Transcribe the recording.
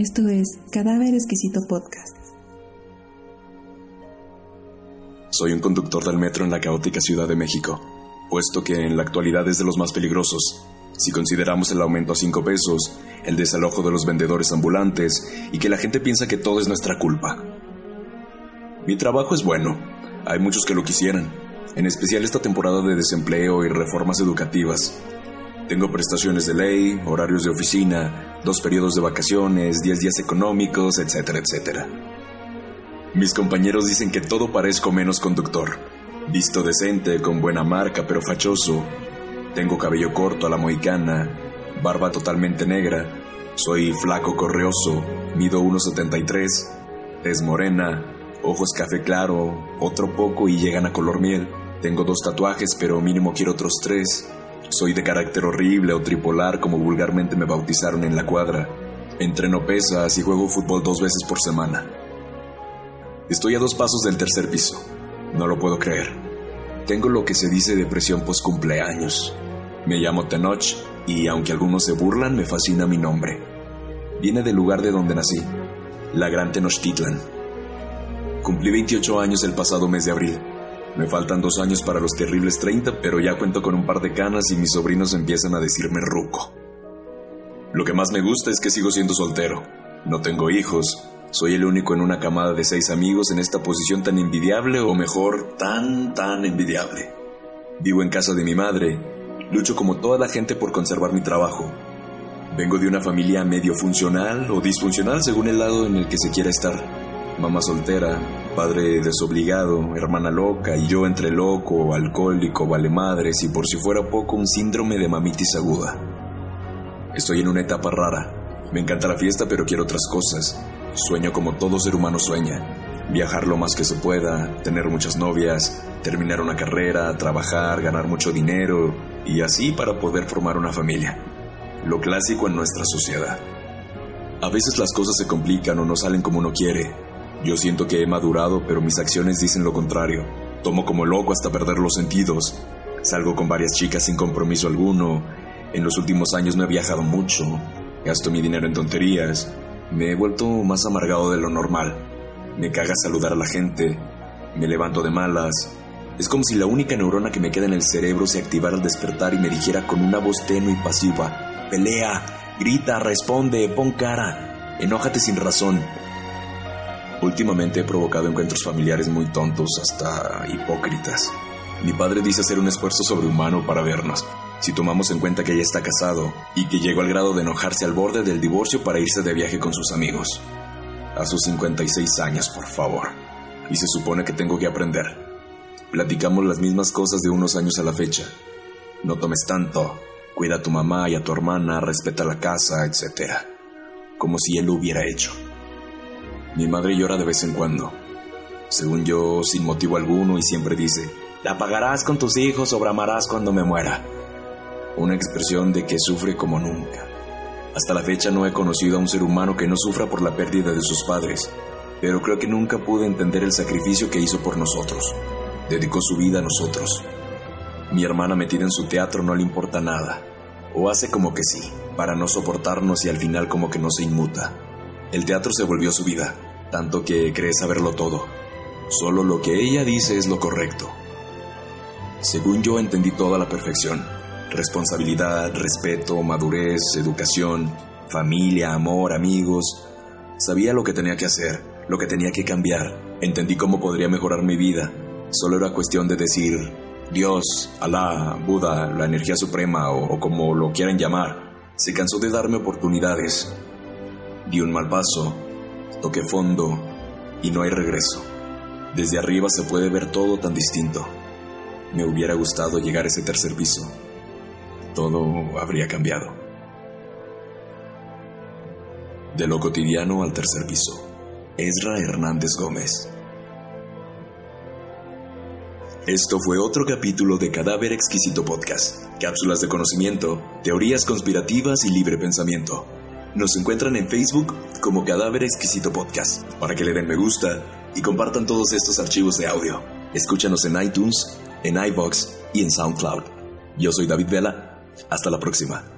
Esto es Cadáver Exquisito Podcast. Soy un conductor del metro en la caótica Ciudad de México, puesto que en la actualidad es de los más peligrosos. Si consideramos el aumento a 5 pesos, el desalojo de los vendedores ambulantes y que la gente piensa que todo es nuestra culpa. Mi trabajo es bueno, hay muchos que lo quisieran, en especial esta temporada de desempleo y reformas educativas. Tengo prestaciones de ley, horarios de oficina, dos periodos de vacaciones, 10 días económicos, etcétera, etcétera. Mis compañeros dicen que todo parezco menos conductor. Visto decente, con buena marca, pero fachoso. Tengo cabello corto a la mohicana, barba totalmente negra. Soy flaco correoso, mido 1,73, tez morena, ojos café claro, otro poco y llegan a color miel. Tengo dos tatuajes, pero mínimo quiero otros tres. Soy de carácter horrible o tripolar como vulgarmente me bautizaron en la cuadra. Entreno pesas y juego fútbol dos veces por semana. Estoy a dos pasos del tercer piso. No lo puedo creer. Tengo lo que se dice depresión post cumpleaños. Me llamo Tenoch y aunque algunos se burlan, me fascina mi nombre. Viene del lugar de donde nací, la Gran Tenochtitlan. Cumplí 28 años el pasado mes de abril. Me faltan dos años para los terribles 30, pero ya cuento con un par de canas y mis sobrinos empiezan a decirme ruco. Lo que más me gusta es que sigo siendo soltero. No tengo hijos. Soy el único en una camada de seis amigos en esta posición tan envidiable, o mejor, tan, tan envidiable. Vivo en casa de mi madre. Lucho como toda la gente por conservar mi trabajo. Vengo de una familia medio funcional o disfuncional según el lado en el que se quiera estar. Mamá soltera, padre desobligado, hermana loca y yo entre loco, alcohólico, vale madres y por si fuera poco un síndrome de mamitis aguda. Estoy en una etapa rara. Me encanta la fiesta pero quiero otras cosas. Sueño como todo ser humano sueña. Viajar lo más que se pueda, tener muchas novias, terminar una carrera, trabajar, ganar mucho dinero y así para poder formar una familia. Lo clásico en nuestra sociedad. A veces las cosas se complican o no salen como uno quiere, yo siento que he madurado, pero mis acciones dicen lo contrario. Tomo como loco hasta perder los sentidos. Salgo con varias chicas sin compromiso alguno. En los últimos años no he viajado mucho. Gasto mi dinero en tonterías. Me he vuelto más amargado de lo normal. Me caga saludar a la gente. Me levanto de malas. Es como si la única neurona que me queda en el cerebro se activara al despertar y me dijera con una voz tenue y pasiva: Pelea, grita, responde, pon cara, enójate sin razón. Últimamente he provocado encuentros familiares muy tontos, hasta hipócritas. Mi padre dice hacer un esfuerzo sobrehumano para vernos, si tomamos en cuenta que ella está casado y que llegó al grado de enojarse al borde del divorcio para irse de viaje con sus amigos. A sus 56 años, por favor. Y se supone que tengo que aprender. Platicamos las mismas cosas de unos años a la fecha. No tomes tanto, cuida a tu mamá y a tu hermana, respeta la casa, etc. Como si él lo hubiera hecho. Mi madre llora de vez en cuando. Según yo, sin motivo alguno y siempre dice, la pagarás con tus hijos o bramarás cuando me muera. Una expresión de que sufre como nunca. Hasta la fecha no he conocido a un ser humano que no sufra por la pérdida de sus padres, pero creo que nunca pude entender el sacrificio que hizo por nosotros. Dedicó su vida a nosotros. Mi hermana metida en su teatro no le importa nada, o hace como que sí, para no soportarnos y al final como que no se inmuta. El teatro se volvió su vida, tanto que cree saberlo todo. Solo lo que ella dice es lo correcto. Según yo entendí toda la perfección. Responsabilidad, respeto, madurez, educación, familia, amor, amigos. Sabía lo que tenía que hacer, lo que tenía que cambiar. Entendí cómo podría mejorar mi vida. Solo era cuestión de decir, Dios, Alá, Buda, la energía suprema o, como lo quieran llamar, se cansó de darme oportunidades. Di un mal paso, toqué fondo y no hay regreso. Desde arriba se puede ver todo tan distinto. Me hubiera gustado llegar a ese tercer piso. Todo habría cambiado. De lo cotidiano al tercer piso. Ezra Hernández Gómez. Esto fue otro capítulo de Cadáver Exquisito Podcast. Cápsulas de conocimiento, teorías conspirativas y libre pensamiento. Nos encuentran en Facebook como Cadáver Exquisito Podcast para que le den me gusta y compartan todos estos archivos de audio. Escúchanos en iTunes, en iBox y en SoundCloud. Yo soy David Vela. Hasta la próxima.